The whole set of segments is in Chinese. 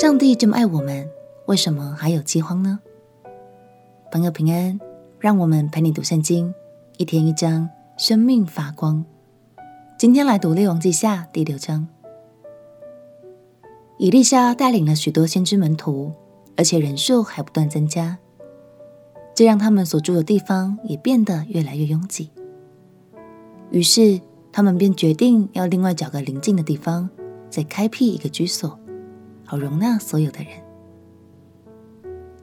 上帝这么爱我们，为什么还有饥荒呢？朋友平安，让我们陪你读圣经，一天一章，生命发光。今天来读《列王记下》第六章。以利沙带领了许多先知门徒，而且人数还不断增加，这让他们所住的地方也变得越来越拥挤。于是，他们便决定要另外找个邻近的地方，再开辟一个居所。好容纳所有的人。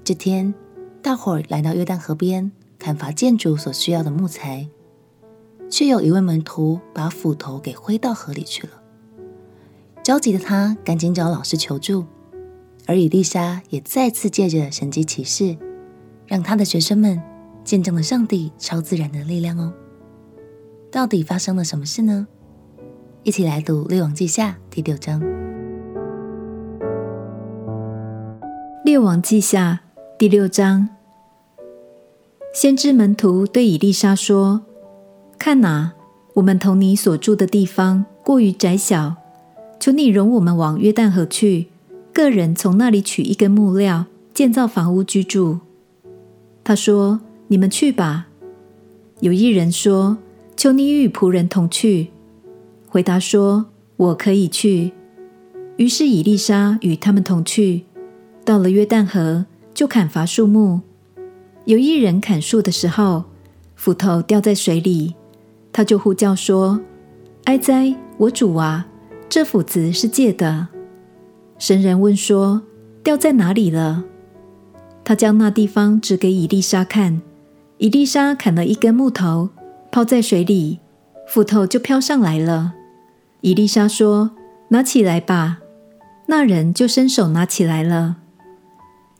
这天，大伙儿来到约旦河边砍伐建筑所需要的木材，却有一位门徒把斧头给挥到河里去了。着急的他赶紧找老师求助，而伊丽莎也再次借着神迹奇事，让他的学生们见证了上帝超自然的力量哦。到底发生了什么事呢？一起来读《列王记下》第六章。列王记下第六章，先知门徒对以利沙说：“看哪，我们同你所住的地方过于窄小，求你容我们往约旦河去，各人从那里取一根木料，建造房屋居住。”他说：“你们去吧。”有一人说：“求你与仆人同去。”回答说：“我可以去。”于是以利沙与他们同去。到了约旦河，就砍伐树木。有一人砍树的时候，斧头掉在水里，他就呼叫说：“哀哉，我主啊！这斧子是借的。”神人问说：“掉在哪里了？”他将那地方指给以利沙看。以利沙砍了一根木头，抛在水里，斧头就飘上来了。以利沙说：“拿起来吧。”那人就伸手拿起来了。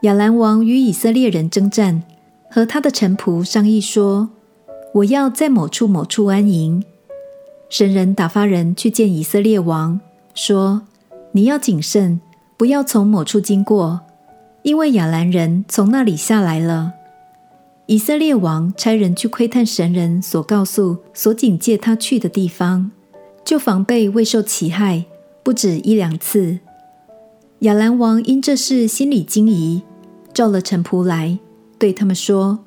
亚兰王与以色列人征战，和他的臣仆商议说：“我要在某处某处安营。”神人打发人去见以色列王，说：“你要谨慎，不要从某处经过，因为亚兰人从那里下来了。”以色列王差人去窥探神人所告诉、所警戒他去的地方，就防备未受其害，不止一两次。亚兰王因这事心里惊疑，召了臣仆来，对他们说：“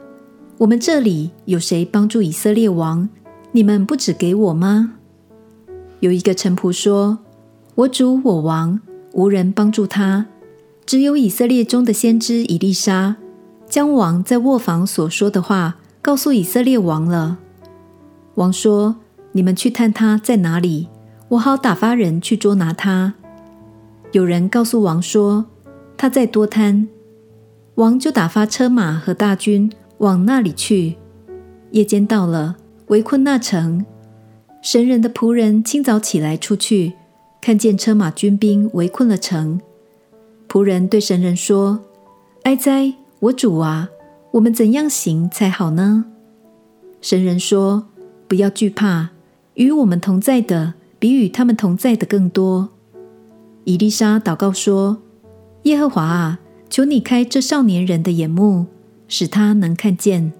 我们这里有谁帮助以色列王？你们不只给我吗？”有一个臣仆说：“我主我王无人帮助他，只有以色列中的先知以利沙，将王在卧房所说的话告诉以色列王了。”王说：“你们去探他在哪里，我好打发人去捉拿他。”有人告诉王说：“他在多摊。”王就打发车马和大军往那里去。夜间到了，围困那城。神人的仆人清早起来出去，看见车马军兵围困了城。仆人对神人说：“哀哉，我主啊，我们怎样行才好呢？”神人说：“不要惧怕，与我们同在的比与他们同在的更多。”以利沙祷告说：“耶和华啊，求你开这少年人的眼目，使他能看见。”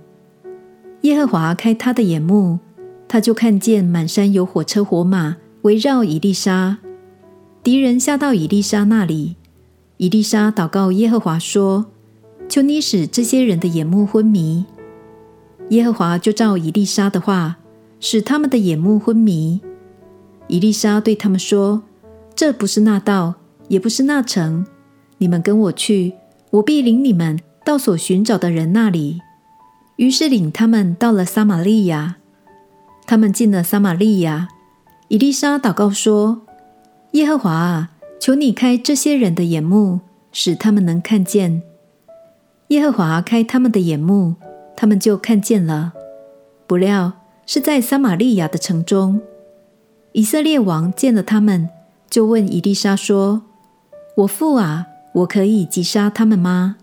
耶和华开他的眼目，他就看见满山有火车火马围绕以利沙。敌人下到以利沙那里，以利沙祷告耶和华说：“求你使这些人的眼目昏迷。”耶和华就照以利沙的话，使他们的眼目昏迷。以利沙对他们说。这不是那道，也不是那城。你们跟我去，我必领你们到所寻找的人那里。于是领他们到了撒玛利亚。他们进了撒玛利亚，以利沙祷告说：“耶和华啊，求你开这些人的眼目，使他们能看见。”耶和华开他们的眼目，他们就看见了。不料是在撒玛利亚的城中。以色列王见了他们。就问以利沙说：“我父啊，我可以击杀他们吗？”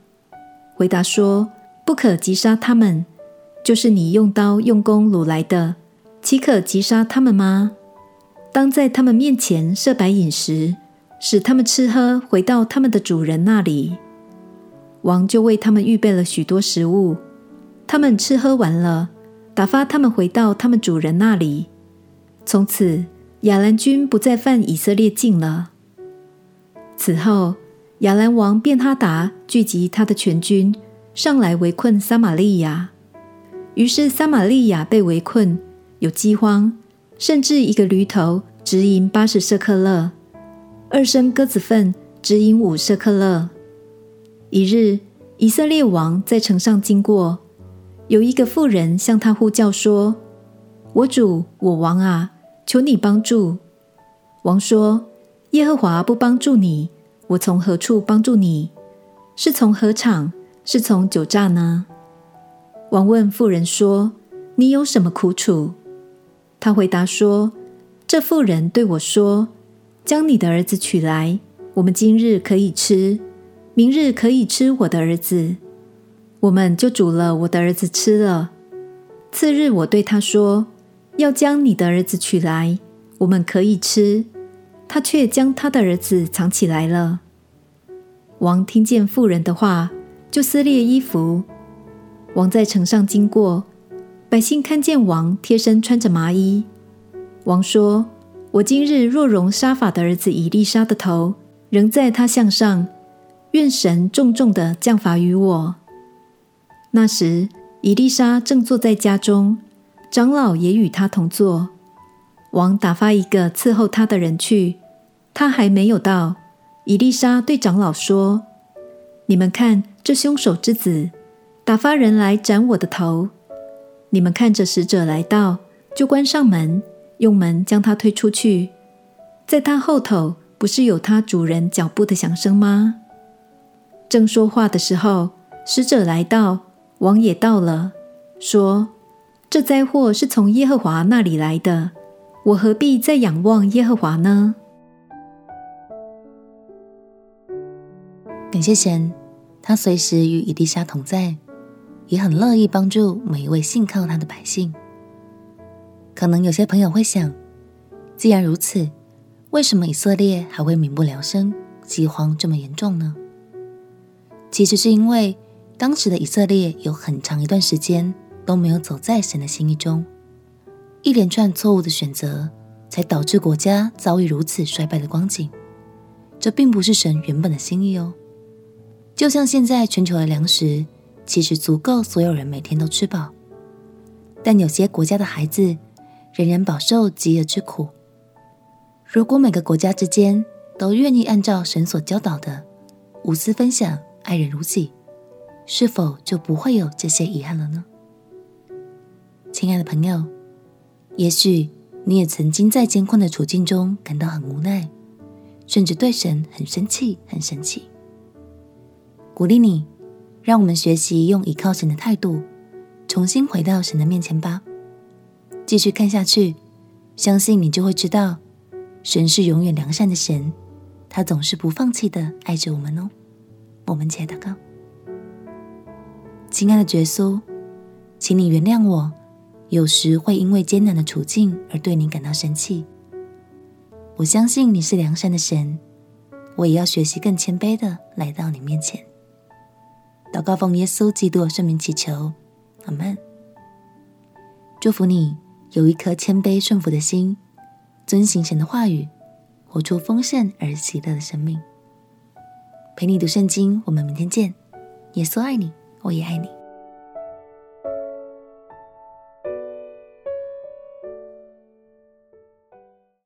回答说：“不可击杀他们，就是你用刀用弓掳来的，岂可击杀他们吗？当在他们面前设摆饮食，使他们吃喝，回到他们的主人那里。”王就为他们预备了许多食物，他们吃喝完了，打发他们回到他们主人那里。从此。亚兰军不再犯以色列境了。此后，亚兰王便哈达聚集他的全军，上来围困撒玛利亚。于是撒玛利亚被围困，有饥荒，甚至一个驴头值银八十舍克勒，二升鸽子粪值银五舍克勒。一日，以色列王在城上经过，有一个妇人向他呼叫说：“我主，我王啊，求你帮助。”王说：“耶和华不帮助你。”我从何处帮助你？是从何场，是从酒榨呢？王问妇人说：“你有什么苦楚？”他回答说：“这妇人对我说，将你的儿子取来，我们今日可以吃，明日可以吃我的儿子。我们就煮了我的儿子吃了。次日我对他说，要将你的儿子取来，我们可以吃。”他却将他的儿子藏起来了。王听见妇人的话，就撕裂衣服。王在城上经过，百姓看见王贴身穿着麻衣。王说：“我今日若容杀法的儿子以利沙的头仍在他项上，愿神重重的降罚于我。”那时，以利沙正坐在家中，长老也与他同坐。王打发一个伺候他的人去，他还没有到。以丽莎对长老说：“你们看，这凶手之子打发人来斩我的头。你们看着使者来到，就关上门，用门将他推出去。在他后头不是有他主人脚步的响声吗？”正说话的时候，使者来到，王也到了，说：“这灾祸是从耶和华那里来的。”我何必再仰望耶和华呢？感谢神，他随时与以利沙同在，也很乐意帮助每一位信靠他的百姓。可能有些朋友会想，既然如此，为什么以色列还会民不聊生、饥荒这么严重呢？其实是因为当时的以色列有很长一段时间都没有走在神的心意中。一连串错误的选择，才导致国家遭遇如此衰败的光景。这并不是神原本的心意哦。就像现在全球的粮食其实足够所有人每天都吃饱，但有些国家的孩子仍然饱受饥饿之苦。如果每个国家之间都愿意按照神所教导的无私分享、爱人如己，是否就不会有这些遗憾了呢？亲爱的朋友。也许你也曾经在艰困的处境中感到很无奈，甚至对神很生气、很生气。鼓励你，让我们学习用依靠神的态度，重新回到神的面前吧。继续看下去，相信你就会知道，神是永远良善的神，他总是不放弃的爱着我们哦。我们且祷告，亲爱的耶稣，请你原谅我。有时会因为艰难的处境而对你感到生气。我相信你是良善的神，我也要学习更谦卑的来到你面前。祷告奉耶稣基督的圣名祈求，阿门。祝福你有一颗谦卑顺服的心，遵行神的话语，活出丰盛而喜乐的生命。陪你读圣经，我们明天见。耶稣爱你，我也爱你。